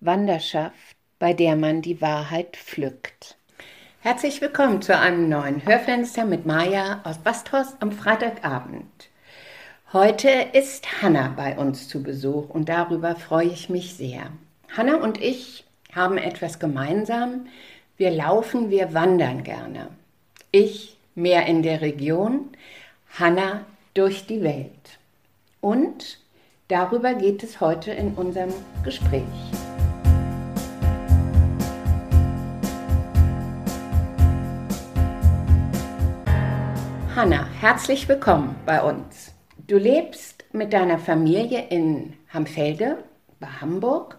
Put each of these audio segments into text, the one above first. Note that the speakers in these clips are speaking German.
Wanderschaft, bei der man die Wahrheit pflückt. Herzlich willkommen zu einem neuen Hörfenster mit Maja aus Basthorst am Freitagabend. Heute ist Hanna bei uns zu Besuch und darüber freue ich mich sehr. Hanna und ich haben etwas gemeinsam. Wir laufen, wir wandern gerne. Ich mehr in der Region, Hanna durch die Welt. Und darüber geht es heute in unserem Gespräch. Hanna, herzlich willkommen bei uns. Du lebst mit deiner Familie in Hamfelde bei Hamburg.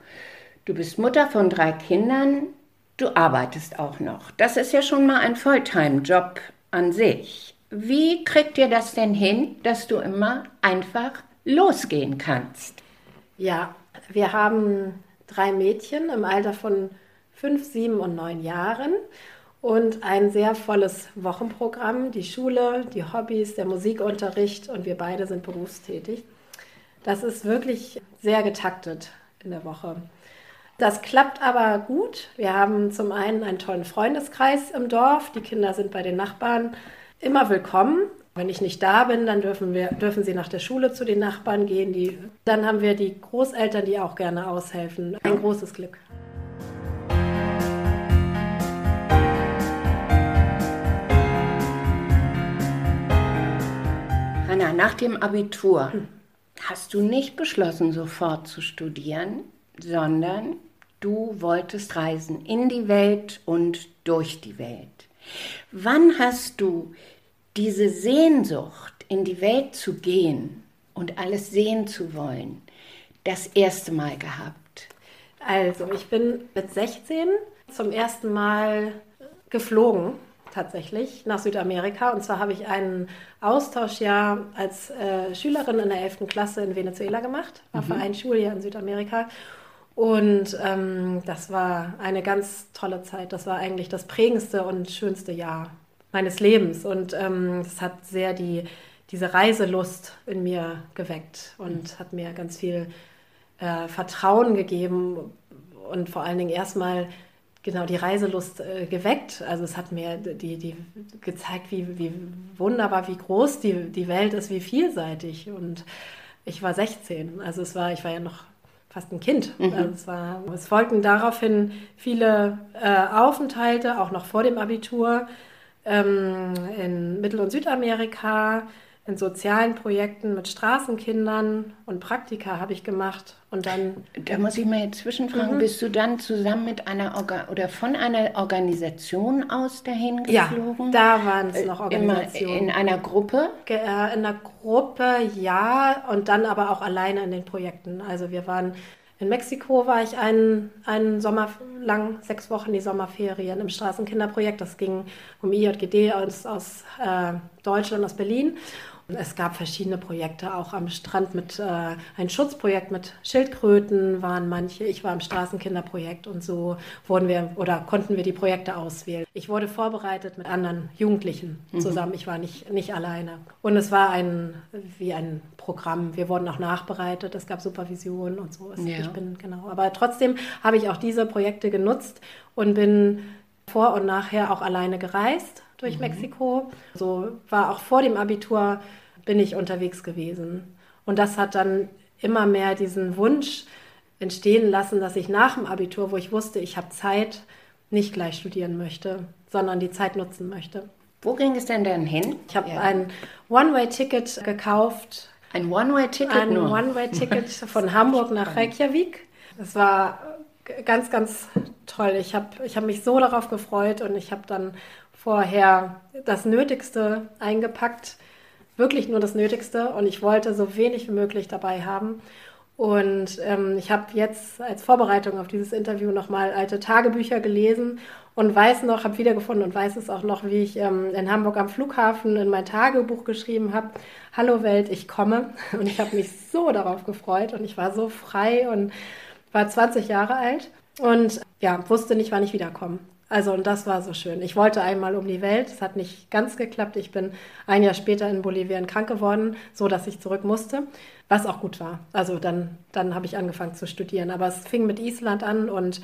Du bist Mutter von drei Kindern. Du arbeitest auch noch. Das ist ja schon mal ein Volltime-Job an sich. Wie kriegt ihr das denn hin, dass du immer einfach losgehen kannst? Ja, wir haben drei Mädchen im Alter von fünf, sieben und neun Jahren und ein sehr volles Wochenprogramm, die Schule, die Hobbys, der Musikunterricht und wir beide sind berufstätig. Das ist wirklich sehr getaktet in der Woche. Das klappt aber gut. Wir haben zum einen einen tollen Freundeskreis im Dorf. Die Kinder sind bei den Nachbarn immer willkommen. Wenn ich nicht da bin, dann dürfen, wir, dürfen sie nach der Schule zu den Nachbarn gehen. Die, dann haben wir die Großeltern, die auch gerne aushelfen. Ein großes Glück. Hanna, nach dem Abitur hast du nicht beschlossen, sofort zu studieren, sondern du wolltest reisen in die Welt und durch die Welt. Wann hast du diese Sehnsucht, in die Welt zu gehen und alles sehen zu wollen, das erste Mal gehabt? Also, ich bin mit 16 zum ersten Mal geflogen tatsächlich nach Südamerika. Und zwar habe ich ein Austauschjahr als äh, Schülerin in der 11. Klasse in Venezuela gemacht, war mhm. für ein Schuljahr in Südamerika. Und ähm, das war eine ganz tolle Zeit. Das war eigentlich das prägendste und schönste Jahr meines Lebens. Und ähm, das hat sehr die, diese Reiselust in mir geweckt und hat mir ganz viel äh, Vertrauen gegeben und vor allen Dingen erstmal genau die Reiselust äh, geweckt. Also es hat mir die, die gezeigt, wie, wie wunderbar, wie groß die, die Welt ist, wie vielseitig. Und ich war 16, also es war, ich war ja noch fast ein Kind. Mhm. Also es, war, es folgten daraufhin viele äh, Aufenthalte, auch noch vor dem Abitur, ähm, in Mittel- und Südamerika, in sozialen Projekten mit Straßenkindern und Praktika habe ich gemacht. Und dann. Da muss ich mal jetzt zwischenfragen, mhm. bist du dann zusammen mit einer Orga oder von einer Organisation aus dahin geflogen? Ja, da waren es noch Organisationen. In einer Gruppe? Äh, in einer Gruppe, ja, und dann aber auch alleine in den Projekten. Also wir waren in Mexiko war ich einen, einen Sommer lang, sechs Wochen die Sommerferien im Straßenkinderprojekt. Das ging um IJGD aus, aus äh, Deutschland, aus Berlin. Es gab verschiedene Projekte, auch am Strand mit äh, ein Schutzprojekt mit Schildkröten waren manche. Ich war im Straßenkinderprojekt und so wurden wir oder konnten wir die Projekte auswählen. Ich wurde vorbereitet mit anderen Jugendlichen mhm. zusammen. Ich war nicht, nicht alleine. Und es war ein wie ein Programm. Wir wurden auch nachbereitet. Es gab Supervision und so. Ja. Ich bin genau. Aber trotzdem habe ich auch diese Projekte genutzt und bin vor und nachher auch alleine gereist durch mhm. Mexiko. So war auch vor dem Abitur bin ich unterwegs gewesen. Und das hat dann immer mehr diesen Wunsch entstehen lassen, dass ich nach dem Abitur, wo ich wusste, ich habe Zeit, nicht gleich studieren möchte, sondern die Zeit nutzen möchte. Wo ging es denn dann hin? Ich habe ja. ein One-Way-Ticket gekauft. Ein One-Way-Ticket? Ein One-Way-Ticket von Hamburg nach Reykjavik. Es war ganz, ganz toll. Ich habe ich hab mich so darauf gefreut und ich habe dann vorher das Nötigste eingepackt, wirklich nur das Nötigste und ich wollte so wenig wie möglich dabei haben. Und ähm, ich habe jetzt als Vorbereitung auf dieses Interview nochmal alte Tagebücher gelesen und weiß noch, habe wiedergefunden und weiß es auch noch, wie ich ähm, in Hamburg am Flughafen in mein Tagebuch geschrieben habe, Hallo Welt, ich komme. Und ich habe mich so darauf gefreut und ich war so frei und war 20 Jahre alt und ja, wusste nicht, wann ich wiederkomme. Also und das war so schön. Ich wollte einmal um die Welt, es hat nicht ganz geklappt. Ich bin ein Jahr später in Bolivien krank geworden, so dass ich zurück musste, was auch gut war. Also dann, dann habe ich angefangen zu studieren. Aber es fing mit Island an und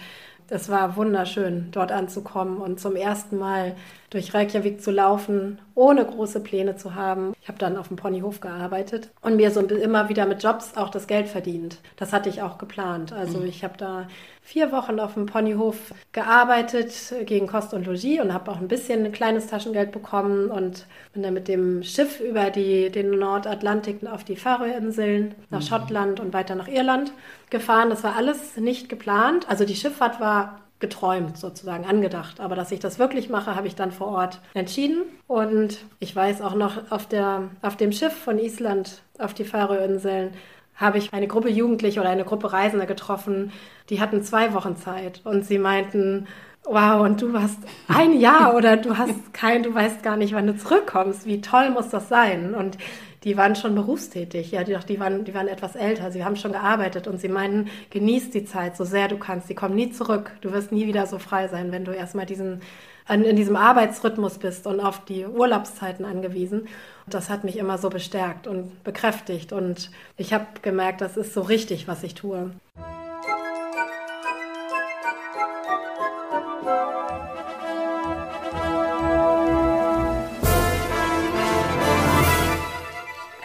es war wunderschön, dort anzukommen und zum ersten Mal durch Reykjavik zu laufen, ohne große Pläne zu haben. Ich habe dann auf dem Ponyhof gearbeitet und mir so immer wieder mit Jobs auch das Geld verdient. Das hatte ich auch geplant. Also mhm. ich habe da vier Wochen auf dem Ponyhof gearbeitet gegen Kost und Logis und habe auch ein bisschen ein kleines Taschengeld bekommen und bin dann mit dem Schiff über die, den Nordatlantik auf die Färöerinseln, nach mhm. Schottland und weiter nach Irland gefahren. Das war alles nicht geplant. Also die Schifffahrt war geträumt sozusagen, angedacht. Aber dass ich das wirklich mache, habe ich dann vor Ort entschieden. Und ich weiß auch noch, auf, der, auf dem Schiff von Island auf die Färöerinseln habe ich eine Gruppe Jugendliche oder eine Gruppe Reisender getroffen, die hatten zwei Wochen Zeit und sie meinten, wow, und du hast ein Jahr oder du hast kein, du weißt gar nicht, wann du zurückkommst. Wie toll muss das sein? Und die waren schon berufstätig, ja, die, die, waren, die waren etwas älter, sie haben schon gearbeitet und sie meinen, genieß die Zeit so sehr du kannst, sie kommen nie zurück, du wirst nie wieder so frei sein, wenn du erstmal diesen, in diesem Arbeitsrhythmus bist und auf die Urlaubszeiten angewiesen. Das hat mich immer so bestärkt und bekräftigt und ich habe gemerkt, das ist so richtig, was ich tue.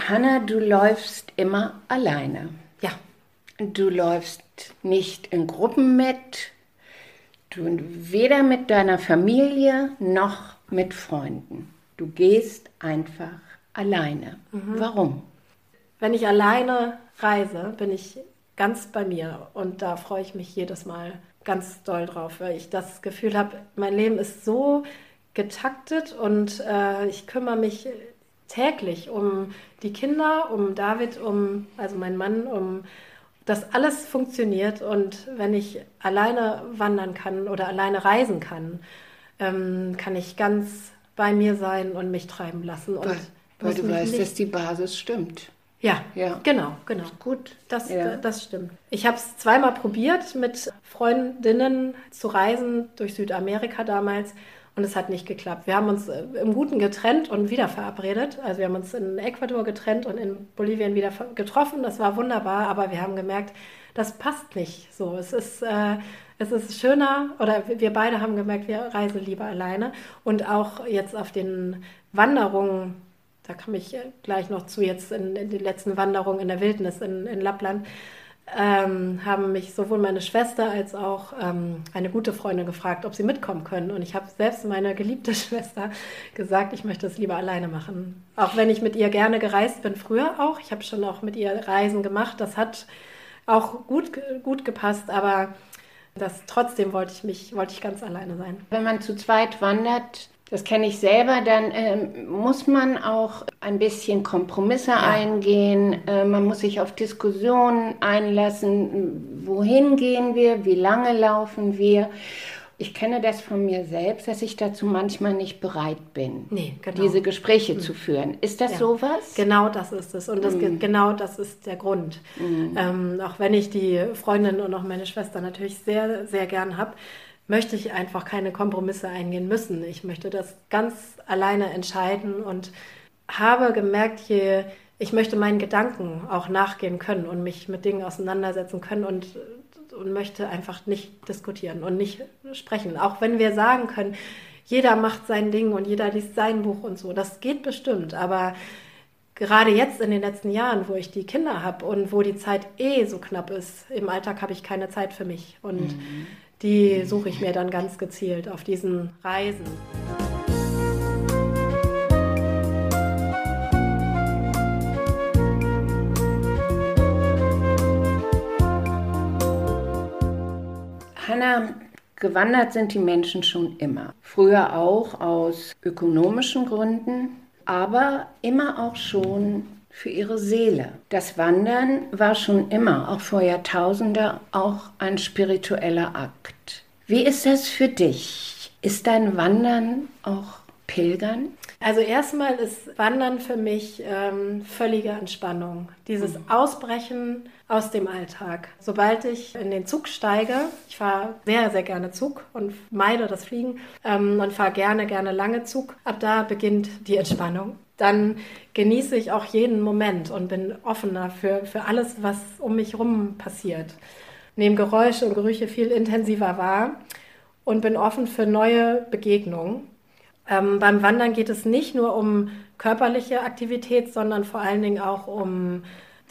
Hanna, du läufst immer alleine. Ja. Du läufst nicht in Gruppen mit, du weder mit deiner Familie noch mit Freunden. Du gehst einfach alleine. Mhm. Warum? Wenn ich alleine reise, bin ich ganz bei mir und da freue ich mich jedes Mal ganz doll drauf, weil ich das Gefühl habe, mein Leben ist so getaktet und äh, ich kümmere mich täglich um die Kinder, um David, um, also meinen Mann, um dass alles funktioniert und wenn ich alleine wandern kann oder alleine reisen kann, ähm, kann ich ganz bei mir sein und mich treiben lassen. Und weil, weil du weißt, nicht... dass die Basis stimmt. Ja, ja, genau, genau. Gut, das, ja. das stimmt. Ich habe es zweimal probiert, mit Freundinnen zu reisen durch Südamerika damals und es hat nicht geklappt. Wir haben uns äh, im Guten getrennt und wieder verabredet. Also wir haben uns in Ecuador getrennt und in Bolivien wieder getroffen. Das war wunderbar, aber wir haben gemerkt, das passt nicht so. Es ist, äh, es ist schöner, oder wir beide haben gemerkt, wir reisen lieber alleine. Und auch jetzt auf den Wanderungen, da komme ich gleich noch zu, jetzt in, in die letzten Wanderungen in der Wildnis in, in Lappland, ähm, haben mich sowohl meine Schwester als auch ähm, eine gute Freundin gefragt, ob sie mitkommen können. Und ich habe selbst meiner geliebte Schwester gesagt, ich möchte es lieber alleine machen. Auch wenn ich mit ihr gerne gereist bin, früher auch. Ich habe schon auch mit ihr Reisen gemacht. Das hat auch gut, gut gepasst, aber das, trotzdem wollte ich mich, wollte ich ganz alleine sein. Wenn man zu zweit wandert, das kenne ich selber, dann äh, muss man auch ein bisschen Kompromisse ja. eingehen. Äh, man muss sich auf Diskussionen einlassen. Wohin gehen wir? Wie lange laufen wir? Ich kenne das von mir selbst, dass ich dazu manchmal nicht bereit bin, nee, genau. diese Gespräche mhm. zu führen. Ist das ja. sowas? Genau das ist es. Und das, mhm. genau das ist der Grund. Mhm. Ähm, auch wenn ich die Freundin und auch meine Schwester natürlich sehr, sehr gern habe, möchte ich einfach keine Kompromisse eingehen müssen. Ich möchte das ganz alleine entscheiden und habe gemerkt, je, ich möchte meinen Gedanken auch nachgehen können und mich mit Dingen auseinandersetzen können und, und möchte einfach nicht diskutieren und nicht sprechen. Auch wenn wir sagen können, jeder macht sein Ding und jeder liest sein Buch und so. Das geht bestimmt, aber gerade jetzt in den letzten Jahren, wo ich die Kinder habe und wo die Zeit eh so knapp ist, im Alltag habe ich keine Zeit für mich. Und mhm die suche ich mir dann ganz gezielt auf diesen Reisen. Hanna, gewandert sind die Menschen schon immer. Früher auch aus ökonomischen Gründen, aber immer auch schon für ihre Seele. Das Wandern war schon immer, auch vor Jahrtausenden, auch ein spiritueller Akt. Wie ist das für dich? Ist dein Wandern auch Pilgern? Also erstmal ist Wandern für mich ähm, völlige Entspannung. Dieses mhm. Ausbrechen aus dem Alltag. Sobald ich in den Zug steige, ich fahre sehr, sehr gerne Zug und meide das Fliegen ähm, und fahre gerne, gerne lange Zug. Ab da beginnt die Entspannung. Dann genieße ich auch jeden Moment und bin offener für, für alles, was um mich herum passiert. Nehme Geräusche und Gerüche viel intensiver wahr und bin offen für neue Begegnungen. Ähm, beim Wandern geht es nicht nur um körperliche Aktivität, sondern vor allen Dingen auch um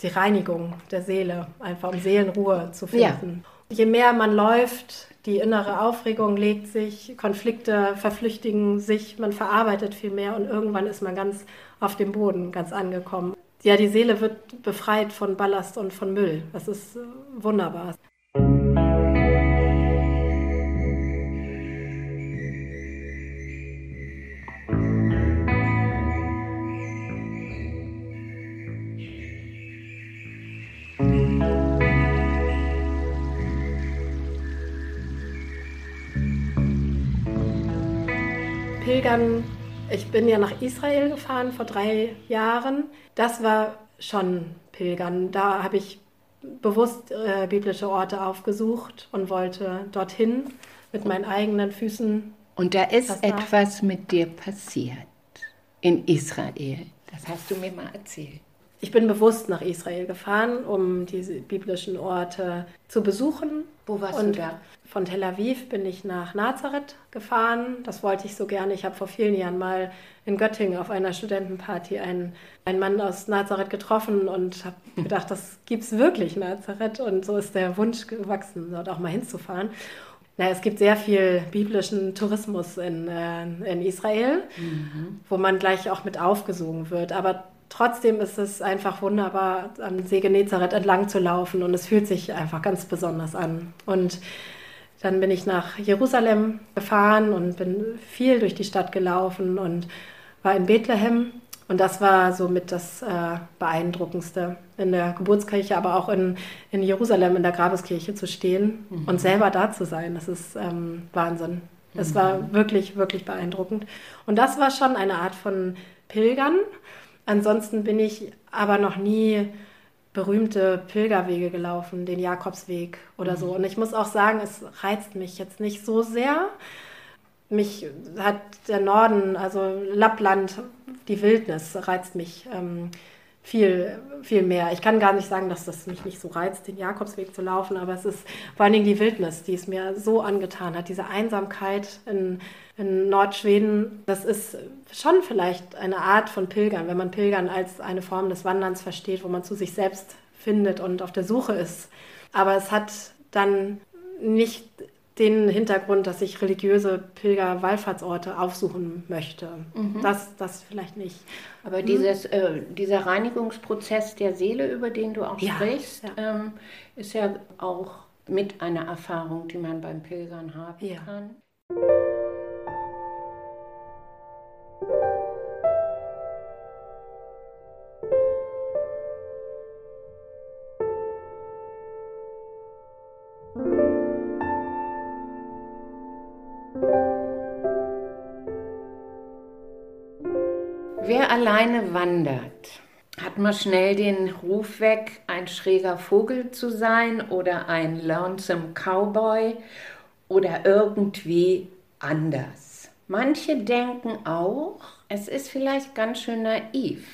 die Reinigung der Seele, einfach um Seelenruhe zu finden. Ja. Je mehr man läuft, die innere Aufregung legt sich, Konflikte verflüchtigen sich, man verarbeitet viel mehr und irgendwann ist man ganz auf dem Boden, ganz angekommen. Ja, die Seele wird befreit von Ballast und von Müll. Das ist äh, wunderbar. Pilgern, ich bin ja nach Israel gefahren vor drei Jahren. Das war schon Pilgern. Da habe ich bewusst äh, biblische Orte aufgesucht und wollte dorthin mit meinen eigenen Füßen. Und da ist etwas mit dir passiert in Israel. Das hast du mir mal erzählt. Ich bin bewusst nach Israel gefahren, um diese biblischen Orte zu besuchen. Wo warst und du da? Von Tel Aviv bin ich nach Nazareth gefahren. Das wollte ich so gerne. Ich habe vor vielen Jahren mal in Göttingen auf einer Studentenparty einen, einen Mann aus Nazareth getroffen und habe gedacht, das gibt es wirklich Nazareth. Und so ist der Wunsch gewachsen, dort auch mal hinzufahren. Naja, es gibt sehr viel biblischen Tourismus in, äh, in Israel, mhm. wo man gleich auch mit aufgesogen wird. Aber trotzdem ist es einfach wunderbar, am See Genezareth entlang zu laufen und es fühlt sich einfach ganz besonders an. Und dann bin ich nach Jerusalem gefahren und bin viel durch die Stadt gelaufen und war in Bethlehem. Und das war somit das äh, Beeindruckendste, in der Geburtskirche, aber auch in, in Jerusalem, in der Grabeskirche zu stehen mhm. und selber da zu sein. Das ist ähm, Wahnsinn. Es mhm. war wirklich, wirklich beeindruckend. Und das war schon eine Art von Pilgern. Ansonsten bin ich aber noch nie berühmte Pilgerwege gelaufen, den Jakobsweg oder mhm. so. Und ich muss auch sagen, es reizt mich jetzt nicht so sehr. Mich hat der Norden, also Lappland, die Wildnis reizt mich ähm, viel, viel mehr. Ich kann gar nicht sagen, dass das mich nicht so reizt, den Jakobsweg zu laufen, aber es ist vor allen Dingen die Wildnis, die es mir so angetan hat. Diese Einsamkeit in, in Nordschweden, das ist schon vielleicht eine Art von Pilgern, wenn man Pilgern als eine Form des Wanderns versteht, wo man zu sich selbst findet und auf der Suche ist. Aber es hat dann nicht den Hintergrund, dass ich religiöse Pilger-Wallfahrtsorte aufsuchen möchte. Mhm. Das, das vielleicht nicht. Aber dieses, äh, dieser Reinigungsprozess der Seele, über den du auch ja, sprichst, ja. Ähm, ist ja auch mit einer Erfahrung, die man beim Pilgern haben ja. kann. Alleine wandert, hat man schnell den Ruf weg, ein schräger Vogel zu sein oder ein lonesome Cowboy oder irgendwie anders. Manche denken auch, es ist vielleicht ganz schön naiv,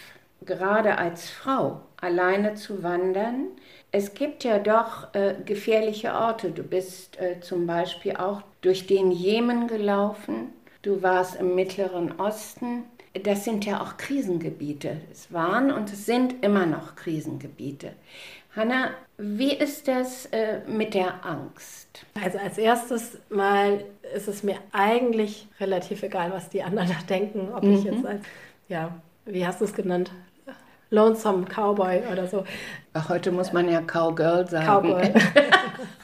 gerade als Frau alleine zu wandern. Es gibt ja doch äh, gefährliche Orte. Du bist äh, zum Beispiel auch durch den Jemen gelaufen. Du warst im Mittleren Osten das sind ja auch Krisengebiete. Es waren und es sind immer noch Krisengebiete. Hanna, wie ist das äh, mit der Angst? Also als erstes mal ist es mir eigentlich relativ egal, was die anderen da denken, ob mhm. ich jetzt als, ja, wie hast du es genannt? Lonesome Cowboy oder so. Ach, heute muss man ja Cowgirl sagen. Cowgirl.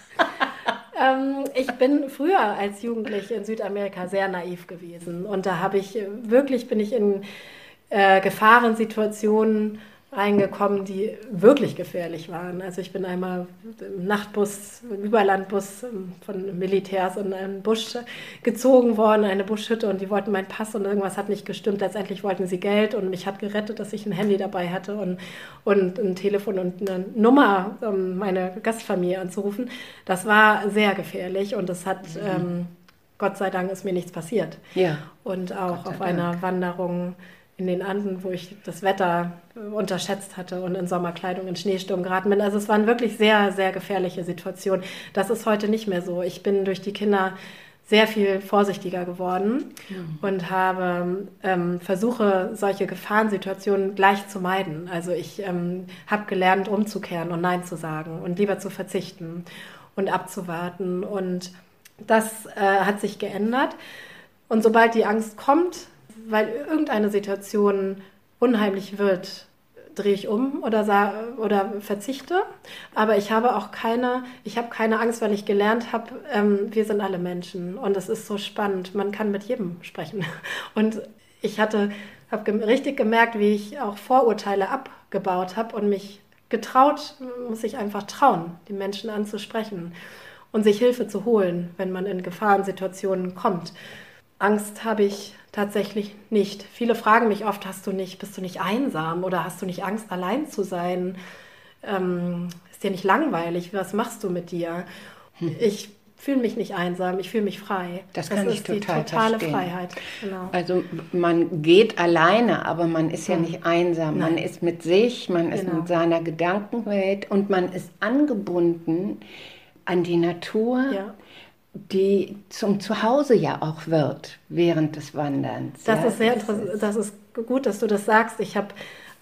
Ähm, ich bin früher als Jugendliche in Südamerika sehr naiv gewesen. Und da habe ich wirklich bin ich in äh, Gefahrensituationen reingekommen, die wirklich gefährlich waren. Also ich bin einmal im Nachtbus, im Überlandbus ähm, von Militärs in einen Busch gezogen worden, eine Buschhütte und die wollten meinen Pass und irgendwas hat nicht gestimmt. Letztendlich wollten sie Geld und mich hat gerettet, dass ich ein Handy dabei hatte und, und ein Telefon und eine Nummer, um meine Gastfamilie anzurufen. Das war sehr gefährlich und das hat, mhm. ähm, Gott sei Dank ist mir nichts passiert. Ja. Und auch auf Dank. einer Wanderung in den Anden, wo ich das Wetter unterschätzt hatte und in Sommerkleidung in Schneesturm geraten bin. Also es waren wirklich sehr, sehr gefährliche Situationen. Das ist heute nicht mehr so. Ich bin durch die Kinder sehr viel vorsichtiger geworden mhm. und habe ähm, versuche solche Gefahrensituationen gleich zu meiden. Also ich ähm, habe gelernt, umzukehren und Nein zu sagen und lieber zu verzichten und abzuwarten. Und das äh, hat sich geändert. Und sobald die Angst kommt, weil irgendeine Situation unheimlich wird, drehe ich um oder, oder verzichte. Aber ich habe auch keine, ich habe keine Angst, weil ich gelernt habe, ähm, wir sind alle Menschen und es ist so spannend. Man kann mit jedem sprechen. Und ich hatte, habe ge richtig gemerkt, wie ich auch Vorurteile abgebaut habe und mich getraut, muss ich einfach trauen, die Menschen anzusprechen und sich Hilfe zu holen, wenn man in Gefahrensituationen kommt. Angst habe ich tatsächlich nicht. Viele fragen mich oft, hast du nicht, bist du nicht einsam oder hast du nicht Angst, allein zu sein? Ähm, ist dir nicht langweilig? Was machst du mit dir? Hm. Ich fühle mich nicht einsam, ich fühle mich frei. Das kann das ich total die totale verstehen. Freiheit. Genau. Also man geht alleine, aber man ist ja hm. nicht einsam. Nein. Man ist mit sich, man ist genau. mit seiner Gedankenwelt und man ist angebunden an die Natur. Ja die zum Zuhause ja auch wird während des Wanderns. Das ja, ist sehr interessant. Das ist gut, dass du das sagst. Ich habe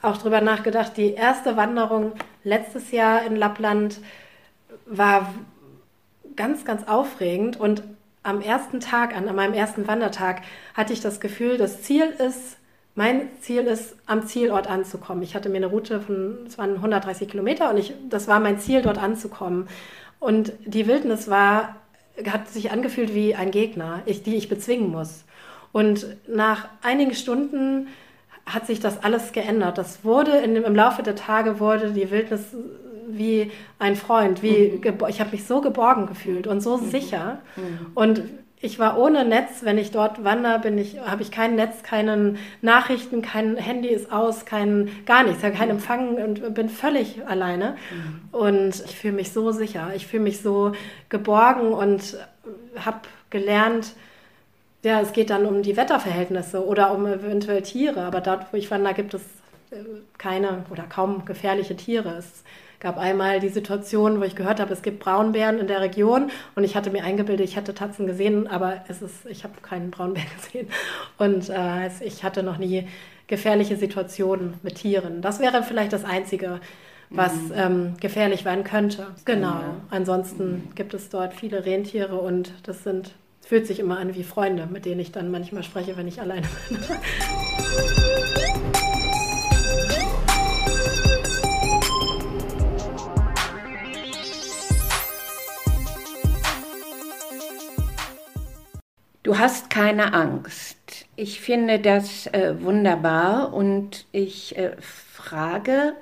auch darüber nachgedacht. Die erste Wanderung letztes Jahr in Lappland war ganz, ganz aufregend und am ersten Tag, an, an meinem ersten Wandertag, hatte ich das Gefühl, das Ziel ist, mein Ziel ist, am Zielort anzukommen. Ich hatte mir eine Route von, es waren 130 Kilometer und ich, das war mein Ziel, dort anzukommen. Und die Wildnis war hat sich angefühlt wie ein Gegner, ich, die ich bezwingen muss. Und nach einigen Stunden hat sich das alles geändert. Das wurde in, im Laufe der Tage wurde die Wildnis wie ein Freund, wie mhm. ich habe mich so geborgen gefühlt und so mhm. sicher. Mhm. Und ich war ohne Netz, wenn ich dort wandere, bin ich, habe ich kein Netz, keinen Nachrichten, kein Handy ist aus, kein gar nichts, habe keinen Empfang und bin völlig alleine. Mhm. Und ich fühle mich so sicher, ich fühle mich so geborgen und habe gelernt, ja, es geht dann um die Wetterverhältnisse oder um eventuell Tiere, aber dort, wo ich wandere, gibt es äh, keine oder kaum gefährliche Tiere. Es gab einmal die Situation, wo ich gehört habe, es gibt Braunbären in der Region und ich hatte mir eingebildet, ich hätte Tatzen gesehen, aber es ist, ich habe keinen Braunbär gesehen und äh, ich hatte noch nie gefährliche Situationen mit Tieren. Das wäre vielleicht das Einzige, was mhm. ähm, gefährlich werden könnte. Genau. Ja. Ansonsten mhm. gibt es dort viele Rentiere und das sind fühlt sich immer an wie Freunde, mit denen ich dann manchmal spreche, wenn ich alleine bin. Du hast keine Angst. Ich finde das äh, wunderbar und ich äh, frage,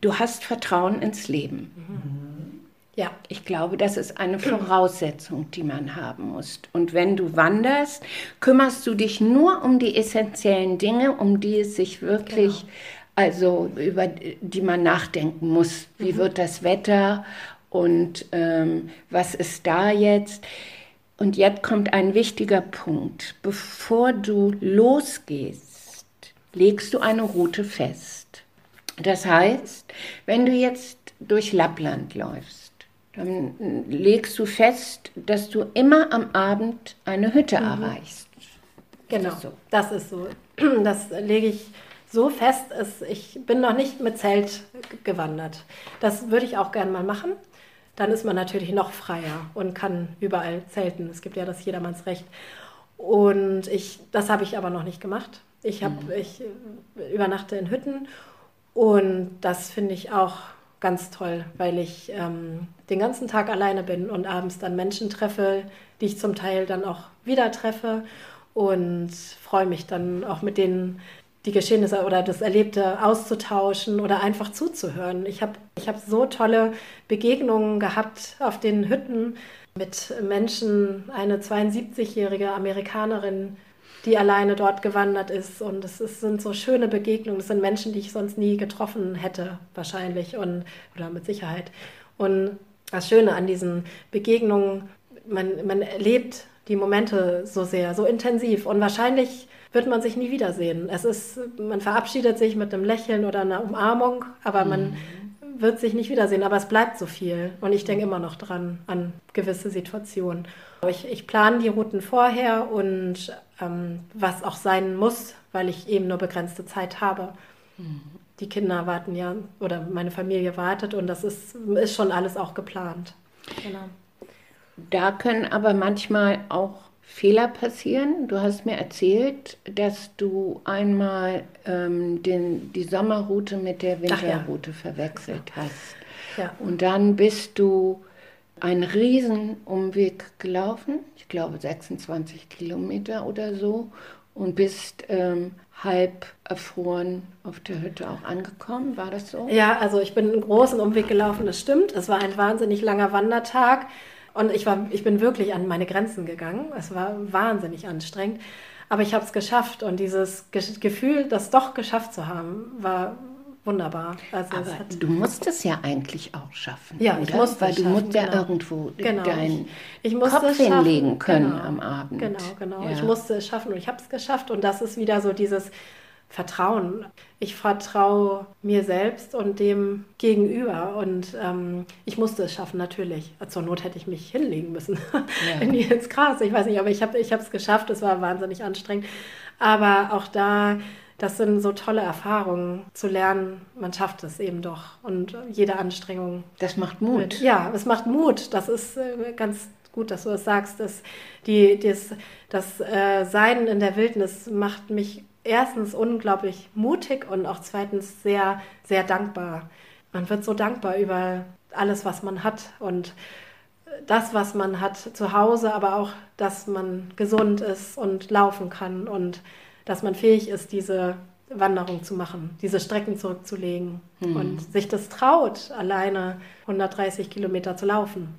du hast Vertrauen ins Leben. Mhm. Ja, ich glaube, das ist eine Voraussetzung, die man haben muss. Und wenn du wanderst, kümmerst du dich nur um die essentiellen Dinge, um die es sich wirklich, genau. also über die man nachdenken muss. Wie mhm. wird das Wetter und ähm, was ist da jetzt? Und jetzt kommt ein wichtiger Punkt. Bevor du losgehst, legst du eine Route fest. Das heißt, wenn du jetzt durch Lappland läufst, dann legst du fest, dass du immer am Abend eine Hütte mhm. erreichst. Genau, das ist, so. das ist so. Das lege ich so fest. Ich bin noch nicht mit Zelt gewandert. Das würde ich auch gerne mal machen dann ist man natürlich noch freier und kann überall zelten. Es gibt ja das Jedermannsrecht. Und ich, das habe ich aber noch nicht gemacht. Ich, hab, mhm. ich äh, übernachte in Hütten und das finde ich auch ganz toll, weil ich ähm, den ganzen Tag alleine bin und abends dann Menschen treffe, die ich zum Teil dann auch wieder treffe und freue mich dann auch mit denen die Geschehnisse oder das Erlebte auszutauschen oder einfach zuzuhören. Ich habe ich hab so tolle Begegnungen gehabt auf den Hütten mit Menschen, eine 72-jährige Amerikanerin, die alleine dort gewandert ist. Und es, es sind so schöne Begegnungen. Es sind Menschen, die ich sonst nie getroffen hätte, wahrscheinlich und, oder mit Sicherheit. Und das Schöne an diesen Begegnungen, man, man erlebt die Momente so sehr, so intensiv. Und wahrscheinlich wird man sich nie wiedersehen. Es ist, man verabschiedet sich mit einem Lächeln oder einer Umarmung, aber man mhm. wird sich nicht wiedersehen. Aber es bleibt so viel. Und ich denke immer noch dran, an gewisse Situationen. Ich, ich plane die Routen vorher und ähm, was auch sein muss, weil ich eben nur begrenzte Zeit habe. Mhm. Die Kinder warten ja, oder meine Familie wartet und das ist, ist schon alles auch geplant. Genau. Da können aber manchmal auch Fehler passieren. Du hast mir erzählt, dass du einmal ähm, den, die Sommerroute mit der Winterroute ja. verwechselt hast. Ja. Und dann bist du einen Riesenumweg gelaufen, ich glaube 26 Kilometer oder so, und bist ähm, halb erfroren auf der Hütte auch angekommen. War das so? Ja, also ich bin einen großen Umweg gelaufen, das stimmt. Es war ein wahnsinnig langer Wandertag. Und ich, war, ich bin wirklich an meine Grenzen gegangen. Es war wahnsinnig anstrengend. Aber ich habe es geschafft. Und dieses Gefühl, das doch geschafft zu haben, war wunderbar. Also Aber du musst es ja eigentlich auch schaffen. Ja, ich musste Weil du musst ja genau. irgendwo genau. deinen ich, ich Kopf hinlegen können genau. am Abend. Genau, genau. Ja. Ich musste es schaffen und ich habe es geschafft. Und das ist wieder so dieses Vertrauen. Ich vertraue mir selbst und dem Gegenüber. Und ähm, ich musste es schaffen, natürlich. Zur Not hätte ich mich hinlegen müssen ja. in ins Gras. Ich weiß nicht, aber ich habe es geschafft. Es war wahnsinnig anstrengend. Aber auch da, das sind so tolle Erfahrungen zu lernen. Man schafft es eben doch. Und jede Anstrengung. Das macht Mut. Mit, ja, es macht Mut. Das ist äh, ganz gut, dass du das sagst. Dass die, das das äh, Sein in der Wildnis macht mich erstens unglaublich mutig und auch zweitens sehr, sehr dankbar. Man wird so dankbar über alles, was man hat und das, was man hat zu Hause, aber auch, dass man gesund ist und laufen kann und dass man fähig ist, diese Wanderung zu machen, diese Strecken zurückzulegen hm. und sich das traut, alleine 130 Kilometer zu laufen.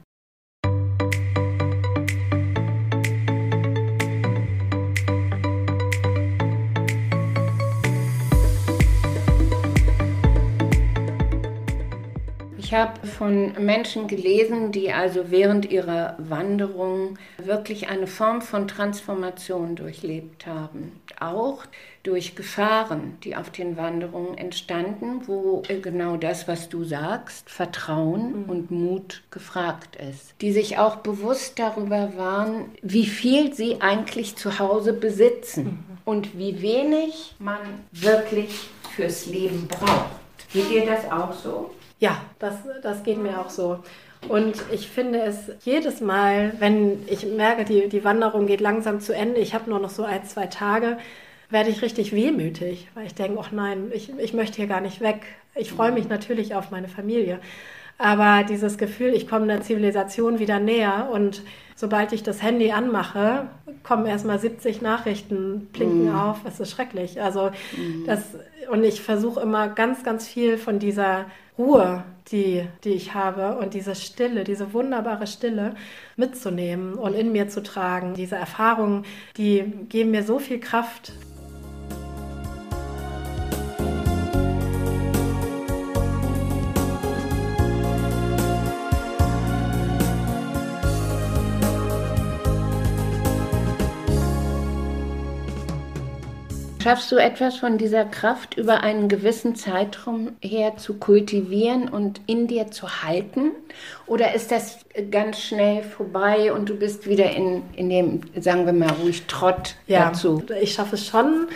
Ich habe von Menschen gelesen, die also während ihrer Wanderung wirklich eine Form von Transformation durchlebt haben. Auch durch Gefahren, die auf den Wanderungen entstanden, wo genau das, was du sagst, Vertrauen mhm. und Mut gefragt ist. Die sich auch bewusst darüber waren, wie viel sie eigentlich zu Hause besitzen mhm. und wie wenig man wirklich fürs Leben braucht. Geht dir das auch so? Ja, das, das geht mir auch so. Und ich finde es jedes Mal, wenn ich merke, die, die Wanderung geht langsam zu Ende, ich habe nur noch so ein, zwei Tage, werde ich richtig wehmütig, weil ich denke, ach nein, ich, ich möchte hier gar nicht weg. Ich freue mich natürlich auf meine Familie. Aber dieses Gefühl, ich komme der Zivilisation wieder näher und sobald ich das Handy anmache, kommen erstmal 70 Nachrichten, blinken mm. auf. Es ist schrecklich. Also mm. das, und ich versuche immer ganz, ganz viel von dieser Ruhe, die, die ich habe und diese Stille, diese wunderbare Stille mitzunehmen und in mir zu tragen. Diese Erfahrungen, die geben mir so viel Kraft. Schaffst du etwas von dieser Kraft über einen gewissen Zeitraum her zu kultivieren und in dir zu halten? Oder ist das ganz schnell vorbei und du bist wieder in, in dem, sagen wir mal, ruhig Trott ja, dazu? Ich schaffe es schon,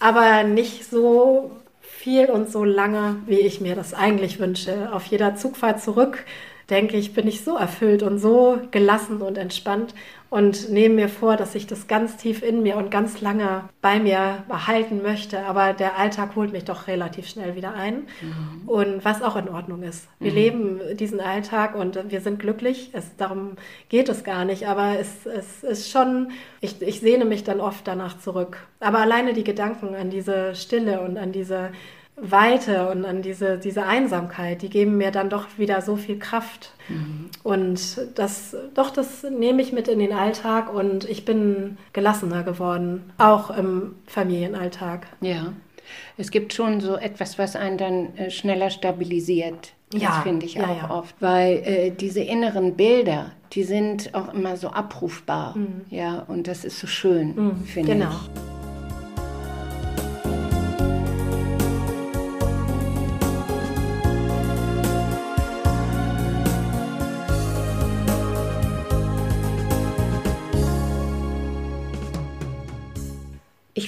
aber nicht so viel und so lange, wie ich mir das eigentlich wünsche. Auf jeder Zugfahrt zurück denke ich, bin ich so erfüllt und so gelassen und entspannt und nehme mir vor, dass ich das ganz tief in mir und ganz lange bei mir behalten möchte. Aber der Alltag holt mich doch relativ schnell wieder ein. Mhm. Und was auch in Ordnung ist. Wir mhm. leben diesen Alltag und wir sind glücklich. Es, darum geht es gar nicht. Aber es, es ist schon, ich, ich sehne mich dann oft danach zurück. Aber alleine die Gedanken an diese Stille und an diese Weite und an diese, diese Einsamkeit, die geben mir dann doch wieder so viel Kraft. Mhm. Und das, doch, das nehme ich mit in den Alltag und ich bin gelassener geworden, auch im Familienalltag. Ja. Es gibt schon so etwas, was einen dann äh, schneller stabilisiert. Das ja, finde ich auch ja, ja. oft. Weil äh, diese inneren Bilder, die sind auch immer so abrufbar. Mhm. Ja, und das ist so schön, mhm, finde genau. ich. Genau.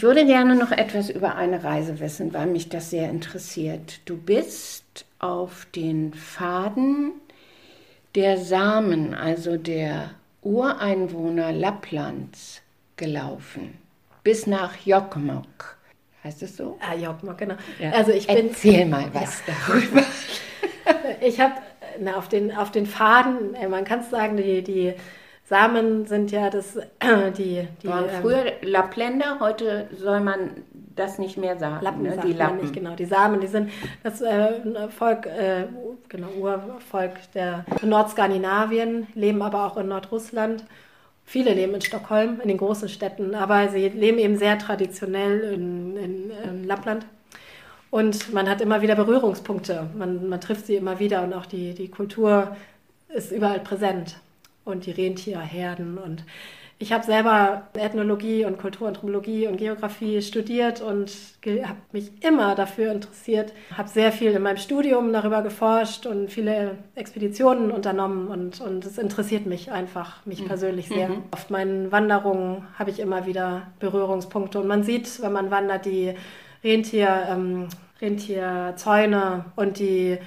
Würde gerne noch etwas über eine Reise wissen, weil mich das sehr interessiert. Du bist auf den Faden der Samen, also der Ureinwohner Lapplands, gelaufen, bis nach Jokkmokk. Heißt es so? Ah, Jokkmokk, genau. Ja. Also ich bin, Erzähl mal was ja. darüber. ich habe auf den, auf den Faden, äh, man kann es sagen, die, die Samen sind ja das, äh, die, die waren ähm, früher ähm, Lappländer, heute soll man das nicht mehr sagen. Lappen ne? die Lappen. Nicht, genau. Die Samen, die sind das äh, Volk, äh, genau, Urvolk der Nordskandinavien, leben aber auch in Nordrussland. Viele leben in Stockholm, in den großen Städten, aber sie leben eben sehr traditionell in, in, in Lappland. Und man hat immer wieder Berührungspunkte. Man, man trifft sie immer wieder und auch die, die Kultur ist überall präsent und die Rentierherden. Und ich habe selber Ethnologie und Kulturanthropologie und Geografie studiert und habe mich immer dafür interessiert, habe sehr viel in meinem Studium darüber geforscht und viele Expeditionen unternommen und, und es interessiert mich einfach, mich mhm. persönlich sehr. Mhm. Auf meinen Wanderungen habe ich immer wieder Berührungspunkte und man sieht, wenn man wandert, die Rentier, ähm, Rentierzäune und die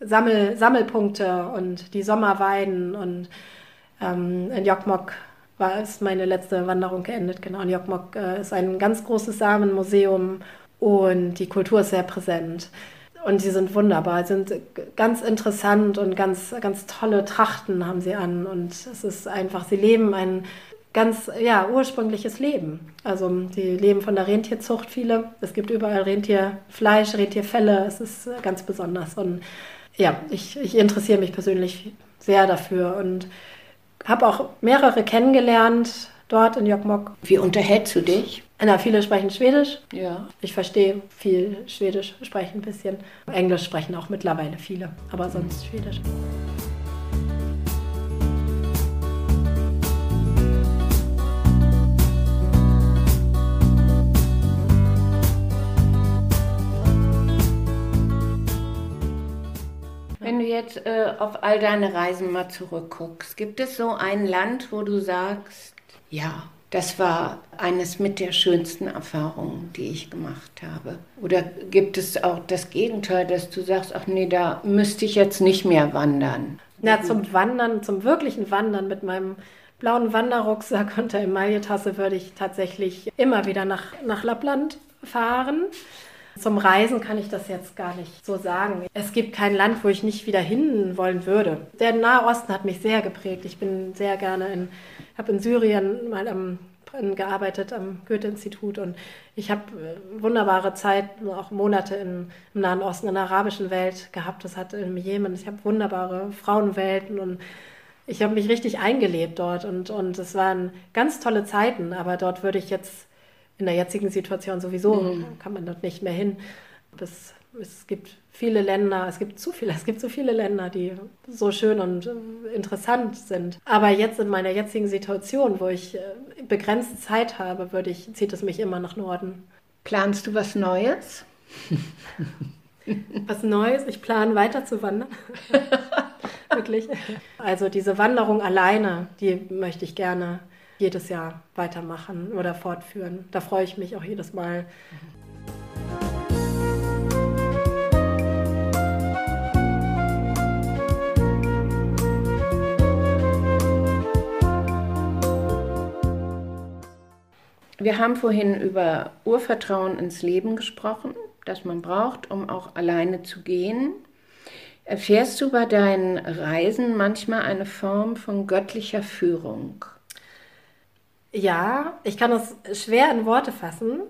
Sammel, Sammelpunkte und die Sommerweiden und ähm, in Jokmok war es meine letzte Wanderung geendet. Genau, in Jokmok äh, ist ein ganz großes Samenmuseum und die Kultur ist sehr präsent. Und sie sind wunderbar, sind ganz interessant und ganz, ganz tolle Trachten haben sie an. Und es ist einfach, sie leben ein ganz ja, ursprüngliches Leben. Also die leben von der Rentierzucht viele. Es gibt überall Rentierfleisch, Rentierfelle. Es ist ganz besonders. Und ja, ich, ich interessiere mich persönlich sehr dafür. Und habe auch mehrere kennengelernt dort in Jokmok. Wie unterhältst du dich? Na, viele sprechen Schwedisch. Ja. Ich verstehe viel Schwedisch, spreche ein bisschen. Englisch sprechen auch mittlerweile viele, aber sonst Schwedisch. Wenn du jetzt äh, auf all deine Reisen mal zurückguckst, gibt es so ein Land, wo du sagst, ja, das war eines mit der schönsten Erfahrungen, die ich gemacht habe? Oder gibt es auch das Gegenteil, dass du sagst, ach nee, da müsste ich jetzt nicht mehr wandern? Na, zum Wandern, zum wirklichen Wandern mit meinem blauen Wanderrucksack und der Emailletasse würde ich tatsächlich immer wieder nach, nach Lappland fahren. Zum Reisen kann ich das jetzt gar nicht so sagen. Es gibt kein Land, wo ich nicht wieder hin wollen würde. Der Nahe Osten hat mich sehr geprägt. Ich bin sehr gerne in, habe in Syrien mal am gearbeitet am Goethe-Institut und ich habe äh, wunderbare Zeit, auch Monate in, im Nahen Osten, in der arabischen Welt gehabt. Das hat im Jemen, ich habe wunderbare Frauenwelten und ich habe mich richtig eingelebt dort und, und es waren ganz tolle Zeiten, aber dort würde ich jetzt in der jetzigen Situation sowieso mhm. kann man dort nicht mehr hin. Es, es gibt viele Länder, es gibt zu viele, es gibt so viele Länder, die so schön und äh, interessant sind. Aber jetzt in meiner jetzigen Situation, wo ich äh, begrenzte Zeit habe, würde ich, zieht es mich immer nach Norden. Planst du was Neues? was Neues? Ich plane weiter zu wandern. Wirklich. Also diese Wanderung alleine, die möchte ich gerne jedes Jahr weitermachen oder fortführen. Da freue ich mich auch jedes Mal. Wir haben vorhin über Urvertrauen ins Leben gesprochen, das man braucht, um auch alleine zu gehen. Erfährst du bei deinen Reisen manchmal eine Form von göttlicher Führung? Ja, ich kann das schwer in Worte fassen,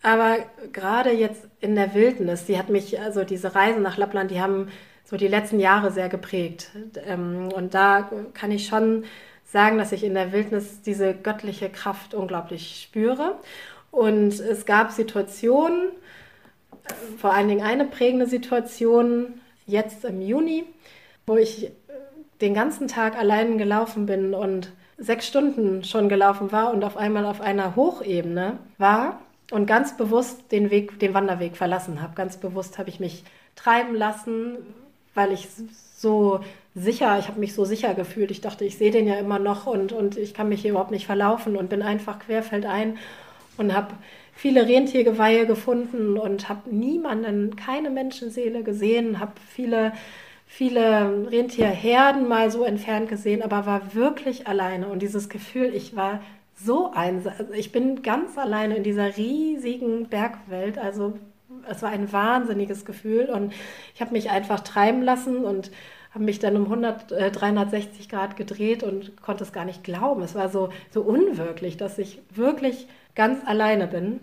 aber gerade jetzt in der Wildnis, die hat mich, also diese Reisen nach Lappland, die haben so die letzten Jahre sehr geprägt. Ähm, und da kann ich schon sagen, dass ich in der Wildnis diese göttliche Kraft unglaublich spüre. Und es gab Situationen, vor allen Dingen eine prägende Situation jetzt im Juni, wo ich den ganzen Tag allein gelaufen bin und sechs Stunden schon gelaufen war und auf einmal auf einer Hochebene war und ganz bewusst den Weg, den Wanderweg verlassen habe. Ganz bewusst habe ich mich treiben lassen, weil ich so sicher, ich habe mich so sicher gefühlt. Ich dachte, ich sehe den ja immer noch und, und ich kann mich hier überhaupt nicht verlaufen und bin einfach querfeldein und habe viele Rentiergeweihe gefunden und habe niemanden, keine Menschenseele gesehen, habe viele, viele Rentierherden mal so entfernt gesehen, aber war wirklich alleine. Und dieses Gefühl, ich war so einsam, also ich bin ganz alleine in dieser riesigen Bergwelt, also es war ein wahnsinniges Gefühl und ich habe mich einfach treiben lassen und habe mich dann um 100, äh, 360 Grad gedreht und konnte es gar nicht glauben. Es war so, so unwirklich, dass ich wirklich ganz alleine bin.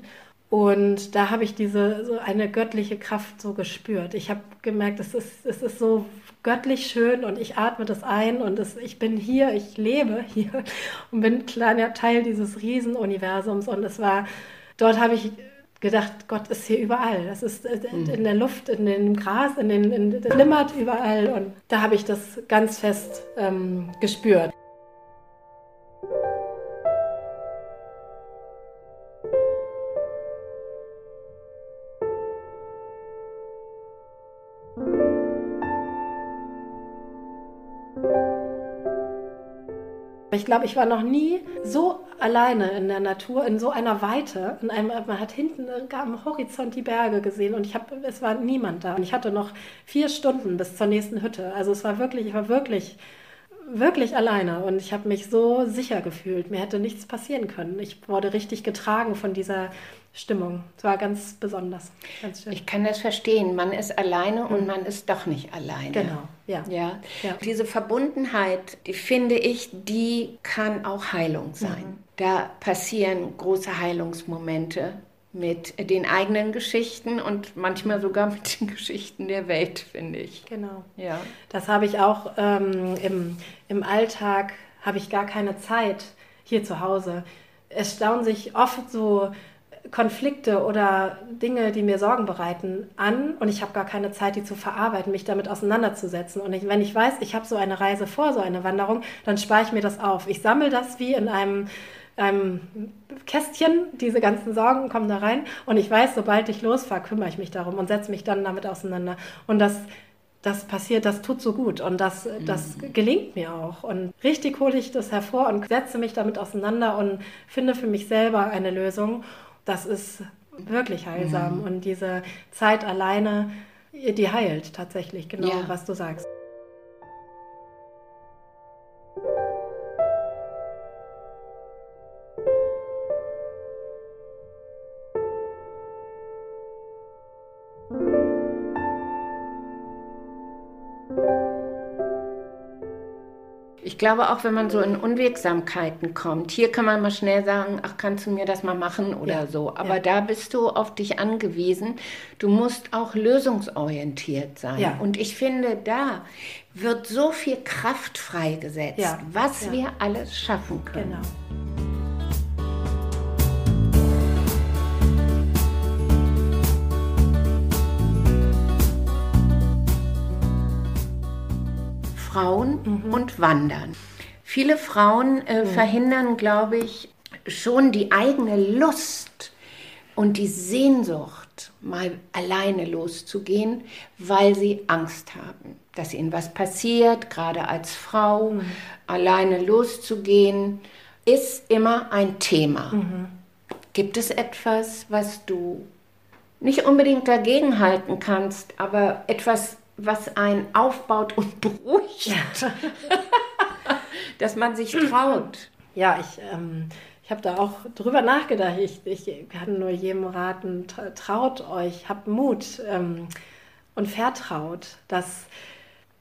Und da habe ich diese so eine göttliche Kraft so gespürt. Ich habe gemerkt, es ist, es ist so göttlich schön und ich atme das ein und es, ich bin hier, ich lebe hier und bin kleiner Teil dieses Riesenuniversums. Und es war, dort habe ich gedacht, Gott ist hier überall. Das ist äh, mhm. in der Luft, in dem Gras, in den, in, flimmert überall. Und da habe ich das ganz fest ähm, gespürt. Ich glaube, ich war noch nie so alleine in der Natur, in so einer Weite. In einem, man hat hinten am Horizont die Berge gesehen und ich hab, es war niemand da. Und ich hatte noch vier Stunden bis zur nächsten Hütte. Also es war wirklich, ich war wirklich, wirklich alleine und ich habe mich so sicher gefühlt. Mir hätte nichts passieren können. Ich wurde richtig getragen von dieser Stimmung. Es war ganz besonders. Ganz. Ich kann das verstehen. Man ist alleine mhm. und man ist doch nicht alleine. Genau, ja. ja. ja. Diese Verbundenheit, die finde ich, die kann auch Heilung sein. Mhm. Da passieren große Heilungsmomente mit den eigenen Geschichten und manchmal sogar mit den Geschichten der Welt, finde ich. Genau. Ja. Das habe ich auch ähm, im, im Alltag, habe ich gar keine Zeit hier zu Hause. Es staunen sich oft so Konflikte oder Dinge, die mir Sorgen bereiten, an und ich habe gar keine Zeit, die zu verarbeiten, mich damit auseinanderzusetzen. Und ich, wenn ich weiß, ich habe so eine Reise vor, so eine Wanderung, dann spare ich mir das auf. Ich sammle das wie in einem, einem Kästchen, diese ganzen Sorgen kommen da rein und ich weiß, sobald ich losfahre, kümmere ich mich darum und setze mich dann damit auseinander. Und das das passiert, das tut so gut und das, das mhm. gelingt mir auch. Und richtig hole ich das hervor und setze mich damit auseinander und finde für mich selber eine Lösung das ist wirklich heilsam. Mhm. Und diese Zeit alleine, die heilt tatsächlich, genau, ja. was du sagst. Ich glaube auch, wenn man so in Unwegsamkeiten kommt, hier kann man mal schnell sagen, ach, kannst du mir das mal machen oder ja, so. Aber ja. da bist du auf dich angewiesen. Du musst auch lösungsorientiert sein. Ja. Und ich finde, da wird so viel Kraft freigesetzt, was wir alles schaffen können. Genau. Frauen mhm. und Wandern. Viele Frauen äh, mhm. verhindern, glaube ich, schon die eigene Lust und die Sehnsucht, mal alleine loszugehen, weil sie Angst haben, dass ihnen was passiert, gerade als Frau, mhm. alleine loszugehen, ist immer ein Thema. Mhm. Gibt es etwas, was du nicht unbedingt dagegenhalten kannst, aber etwas was einen aufbaut und beruhigt, dass man sich traut. Ja, ich, ähm, ich habe da auch drüber nachgedacht. Ich, ich kann nur jedem raten, traut euch, habt Mut ähm, und vertraut, dass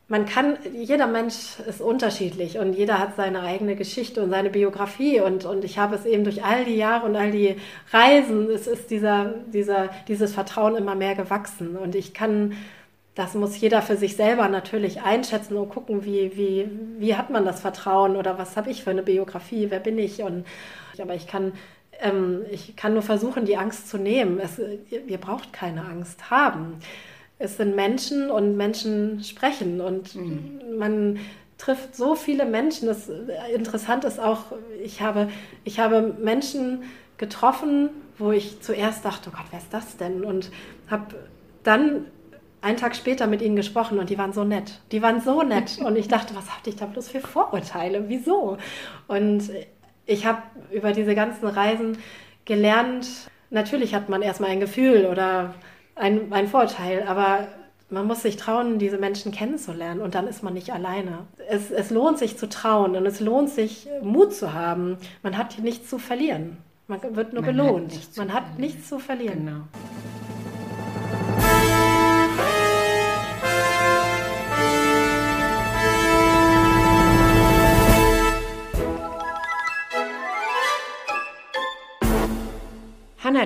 man kann, jeder Mensch ist unterschiedlich und jeder hat seine eigene Geschichte und seine Biografie und, und ich habe es eben durch all die Jahre und all die Reisen, es ist dieser, dieser, dieses Vertrauen immer mehr gewachsen und ich kann, das muss jeder für sich selber natürlich einschätzen und gucken, wie, wie, wie hat man das Vertrauen oder was habe ich für eine Biografie, wer bin ich und, aber ich kann, ähm, ich kann nur versuchen, die Angst zu nehmen. Es, ihr braucht keine Angst haben es sind Menschen und Menschen sprechen und mhm. man trifft so viele Menschen. Das interessant ist auch, ich habe, ich habe Menschen getroffen, wo ich zuerst dachte, oh Gott, wer ist das denn? Und habe dann einen Tag später mit ihnen gesprochen und die waren so nett. Die waren so nett. Und ich dachte, was hatte ich da bloß für Vorurteile? Wieso? Und ich habe über diese ganzen Reisen gelernt, natürlich hat man erstmal ein Gefühl oder ein, ein Vorteil, aber man muss sich trauen, diese Menschen kennenzulernen und dann ist man nicht alleine. Es, es lohnt sich zu trauen und es lohnt sich, Mut zu haben. Man hat nichts zu verlieren. Man wird nur man belohnt. Hat man hat nichts zu verlieren. Genau.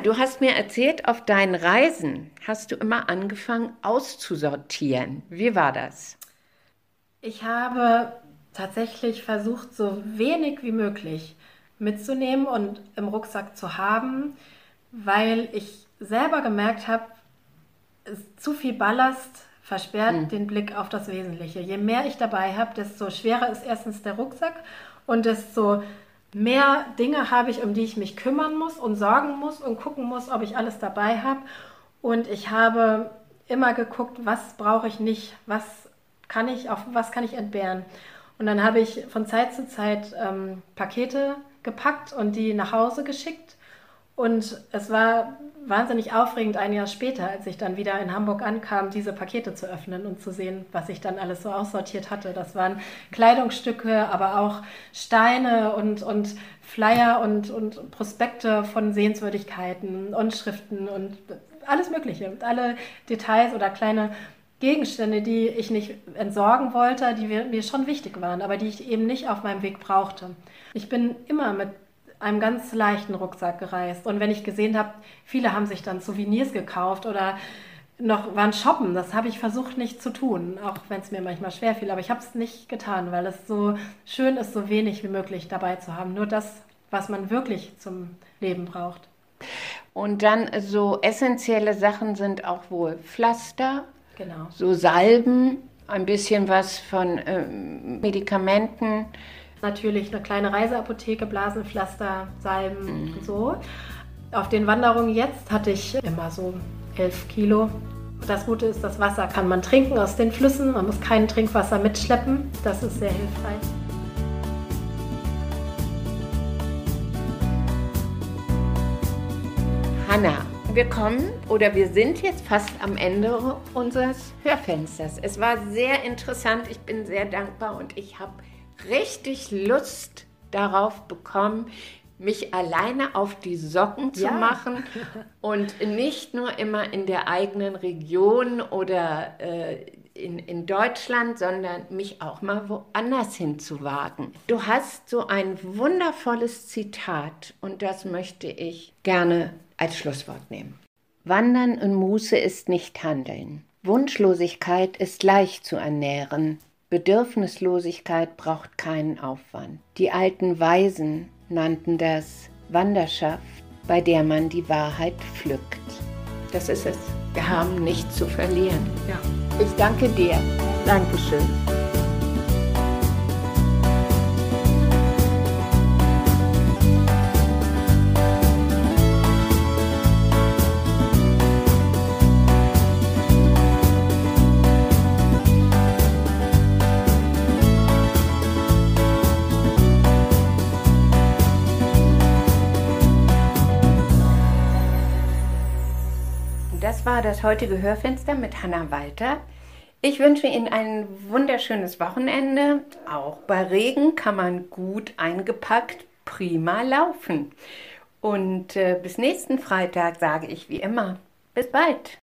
Du hast mir erzählt, auf deinen Reisen hast du immer angefangen auszusortieren. Wie war das? Ich habe tatsächlich versucht, so wenig wie möglich mitzunehmen und im Rucksack zu haben, weil ich selber gemerkt habe, zu viel Ballast versperrt mhm. den Blick auf das Wesentliche. Je mehr ich dabei habe, desto schwerer ist erstens der Rucksack und desto mehr Dinge habe ich, um die ich mich kümmern muss und sorgen muss und gucken muss, ob ich alles dabei habe. Und ich habe immer geguckt, was brauche ich nicht, was kann ich, auf was kann ich entbehren. Und dann habe ich von Zeit zu Zeit ähm, Pakete gepackt und die nach Hause geschickt. Und es war wahnsinnig aufregend ein Jahr später, als ich dann wieder in Hamburg ankam, diese Pakete zu öffnen und zu sehen, was ich dann alles so aussortiert hatte. Das waren Kleidungsstücke, aber auch Steine und, und Flyer und, und Prospekte von Sehenswürdigkeiten und Schriften und alles Mögliche. Alle Details oder kleine Gegenstände, die ich nicht entsorgen wollte, die mir schon wichtig waren, aber die ich eben nicht auf meinem Weg brauchte. Ich bin immer mit einem ganz leichten Rucksack gereist. Und wenn ich gesehen habe, viele haben sich dann Souvenirs gekauft oder noch waren shoppen, das habe ich versucht nicht zu tun, auch wenn es mir manchmal schwer fiel. Aber ich habe es nicht getan, weil es so schön ist, so wenig wie möglich dabei zu haben. Nur das, was man wirklich zum Leben braucht. Und dann so essentielle Sachen sind auch wohl Pflaster, genau. so Salben, ein bisschen was von äh, Medikamenten natürlich eine kleine Reiseapotheke, Blasenpflaster, Salben mhm. und so. Auf den Wanderungen jetzt hatte ich immer so 11 Kilo. Das Gute ist, das Wasser kann man trinken aus den Flüssen. Man muss kein Trinkwasser mitschleppen. Das ist sehr hilfreich. Hanna, wir kommen oder wir sind jetzt fast am Ende unseres Hörfensters. Es war sehr interessant. Ich bin sehr dankbar und ich habe richtig Lust darauf bekommen, mich alleine auf die Socken zu ja. machen und nicht nur immer in der eigenen Region oder äh, in, in Deutschland, sondern mich auch mal woanders hinzuwagen. Du hast so ein wundervolles Zitat und das möchte ich gerne als Schlusswort nehmen. Wandern und Muße ist nicht Handeln. Wunschlosigkeit ist leicht zu ernähren. Bedürfnislosigkeit braucht keinen Aufwand. Die alten Weisen nannten das Wanderschaft, bei der man die Wahrheit pflückt. Das ist es. Wir haben nichts zu verlieren. Ja. Ich danke dir. Dankeschön. War das heutige Hörfenster mit Hanna Walter. Ich wünsche Ihnen ein wunderschönes Wochenende. Auch bei Regen kann man gut eingepackt prima laufen. Und äh, bis nächsten Freitag sage ich wie immer, bis bald.